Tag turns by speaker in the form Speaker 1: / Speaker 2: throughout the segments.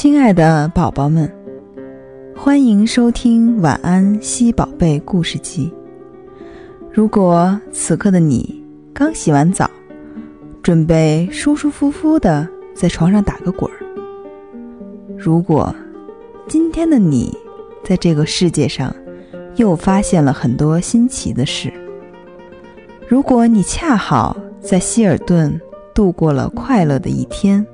Speaker 1: 亲爱的宝宝们，欢迎收听《晚安西宝贝故事集》。如果此刻的你刚洗完澡，准备舒舒服服的在床上打个滚儿；如果今天的你在这个世界上又发现了很多新奇的事；如果你恰好在希尔顿度过了快乐的一天，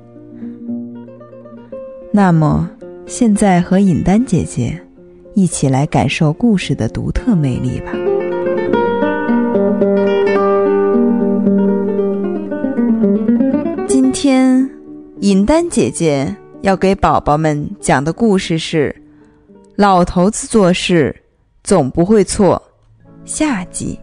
Speaker 1: 那么现在和尹丹姐姐一起来感受故事的独特魅力吧。今天，尹丹姐姐要给宝宝们讲的故事是《老头子做事总不会错》下集。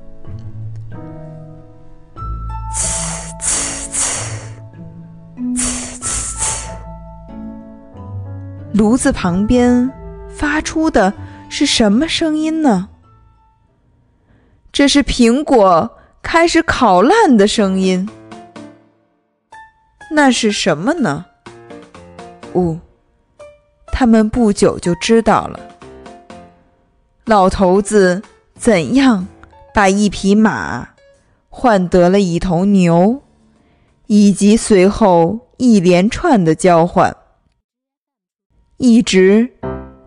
Speaker 1: 炉子旁边发出的是什么声音呢？这是苹果开始烤烂的声音。那是什么呢？哦，他们不久就知道了。老头子怎样把一匹马换得了一头牛，以及随后一连串的交换。一直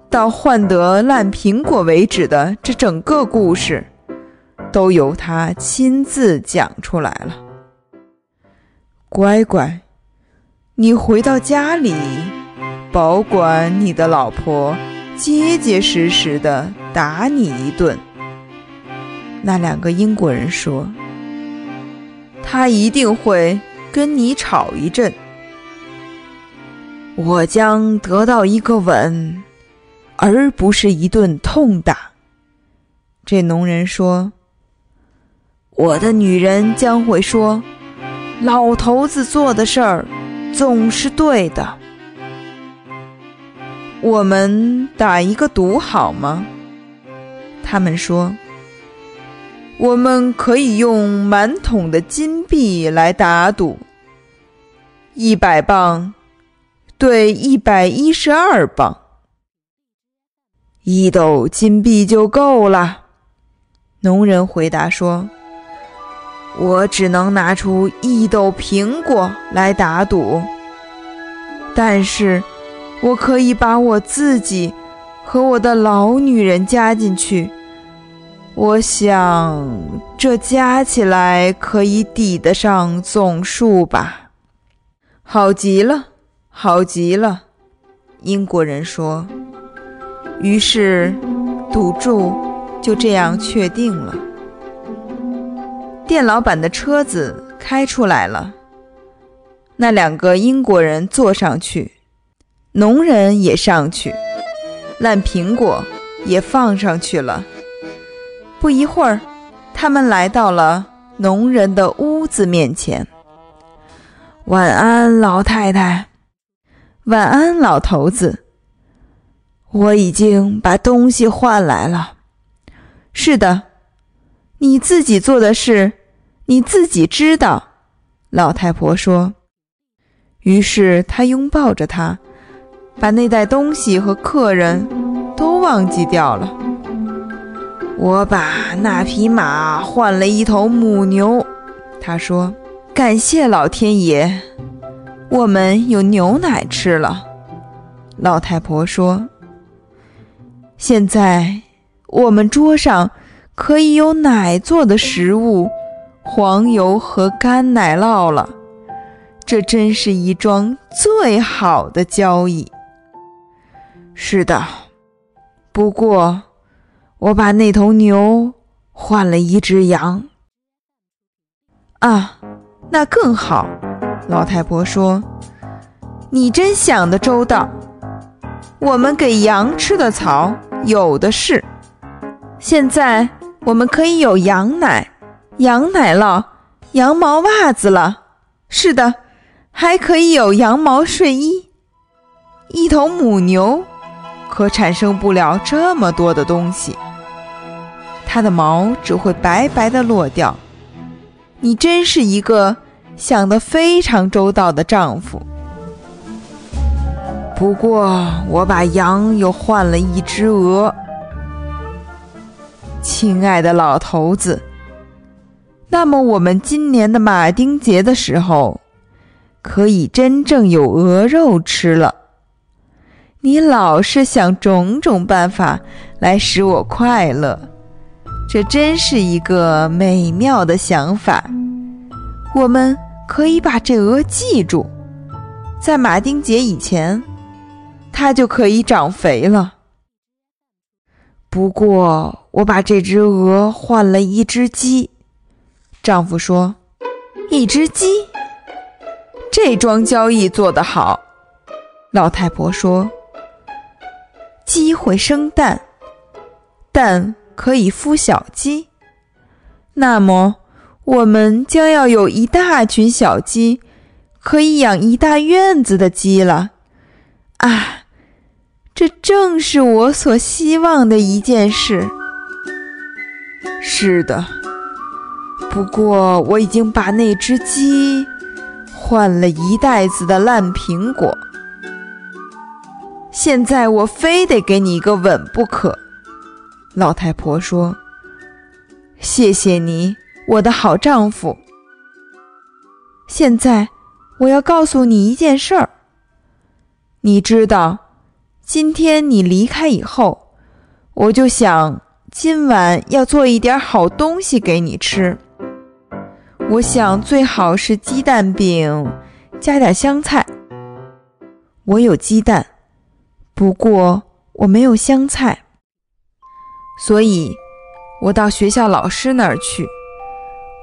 Speaker 1: 到换得烂苹果为止的这整个故事，都由他亲自讲出来了。乖乖，你回到家里，保管你的老婆结结实实的打你一顿。那两个英国人说：“他一定会跟你吵一阵。”我将得到一个吻，而不是一顿痛打。这农人说：“我的女人将会说，老头子做的事儿总是对的。”我们打一个赌好吗？他们说：“我们可以用满桶的金币来打赌，一百磅。”对，一百一十二磅，一斗金币就够了。农人回答说：“我只能拿出一斗苹果来打赌，但是我可以把我自己和我的老女人加进去。我想这加起来可以抵得上总数吧。好极了。”好极了，英国人说。于是，赌注就这样确定了。店老板的车子开出来了，那两个英国人坐上去，农人也上去，烂苹果也放上去了。不一会儿，他们来到了农人的屋子面前。晚安，老太太。晚安，老头子。我已经把东西换来了。是的，你自己做的事，你自己知道。老太婆说。于是她拥抱着他，把那袋东西和客人都忘记掉了。我把那匹马换了一头母牛。她说：“感谢老天爷。”我们有牛奶吃了，老太婆说。现在我们桌上可以有奶做的食物、黄油和干奶酪了，这真是一桩最好的交易。是的，不过我把那头牛换了一只羊。啊，那更好。老太婆说：“你真想得周到，我们给羊吃的草有的是。现在我们可以有羊奶、羊奶酪、羊毛袜子了。是的，还可以有羊毛睡衣。一头母牛可产生不了这么多的东西，它的毛只会白白的落掉。你真是一个……”想得非常周到的丈夫。不过我把羊又换了一只鹅。亲爱的老头子，那么我们今年的马丁节的时候，可以真正有鹅肉吃了。你老是想种种办法来使我快乐，这真是一个美妙的想法。我们可以把这鹅记住，在马丁节以前。它就可以长肥了。不过，我把这只鹅换了一只鸡。丈夫说：“一只鸡，这桩交易做得好。”老太婆说：“鸡会生蛋，蛋可以孵小鸡。那么，我们将要有一大群小鸡，可以养一大院子的鸡了。”啊！这正是我所希望的一件事。是的，不过我已经把那只鸡换了一袋子的烂苹果。现在我非得给你一个吻不可。老太婆说：“谢谢你，我的好丈夫。现在我要告诉你一件事儿，你知道。”今天你离开以后，我就想今晚要做一点好东西给你吃。我想最好是鸡蛋饼，加点香菜。我有鸡蛋，不过我没有香菜，所以我到学校老师那儿去。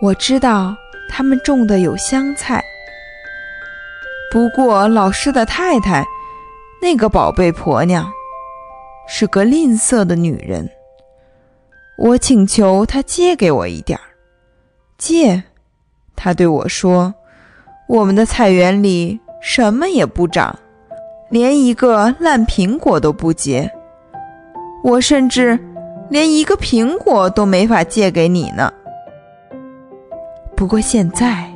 Speaker 1: 我知道他们种的有香菜，不过老师的太太。那个宝贝婆娘是个吝啬的女人，我请求她借给我一点儿。借，她对我说：“我们的菜园里什么也不长，连一个烂苹果都不结。我甚至连一个苹果都没法借给你呢。不过现在，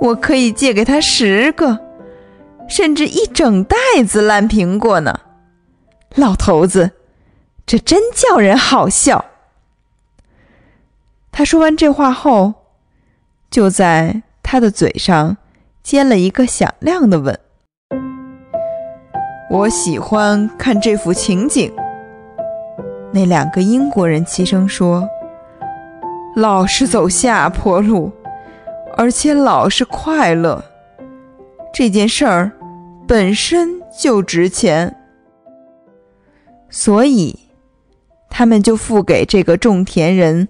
Speaker 1: 我可以借给他十个。”甚至一整袋子烂苹果呢，老头子，这真叫人好笑。他说完这话后，就在他的嘴上接了一个响亮的吻。我喜欢看这幅情景。那两个英国人齐声说：“老是走下坡路，而且老是快乐。”这件事儿本身就值钱，所以他们就付给这个种田人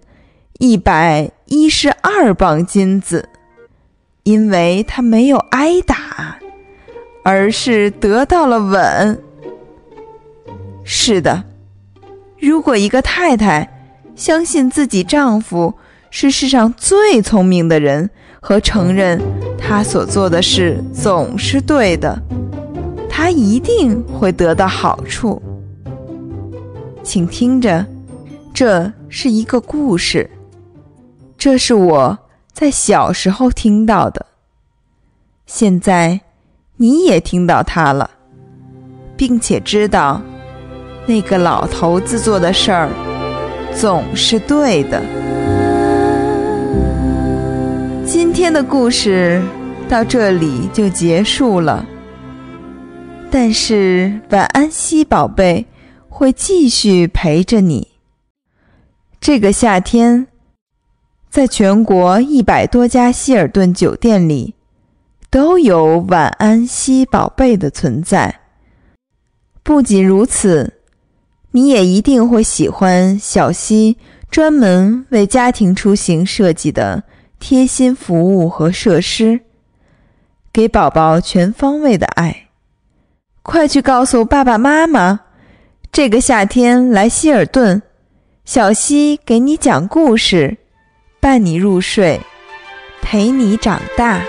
Speaker 1: 一百一十二磅金子，因为他没有挨打，而是得到了吻。是的，如果一个太太相信自己丈夫是世上最聪明的人。和承认他所做的事总是对的，他一定会得到好处。请听着，这是一个故事，这是我在小时候听到的。现在你也听到它了，并且知道那个老头子做的事儿总是对的。今天的故事到这里就结束了，但是晚安西宝贝会继续陪着你。这个夏天，在全国一百多家希尔顿酒店里，都有晚安西宝贝的存在。不仅如此，你也一定会喜欢小溪专门为家庭出行设计的。贴心服务和设施，给宝宝全方位的爱。快去告诉爸爸妈妈，这个夏天来希尔顿，小溪给你讲故事，伴你入睡，陪你长大。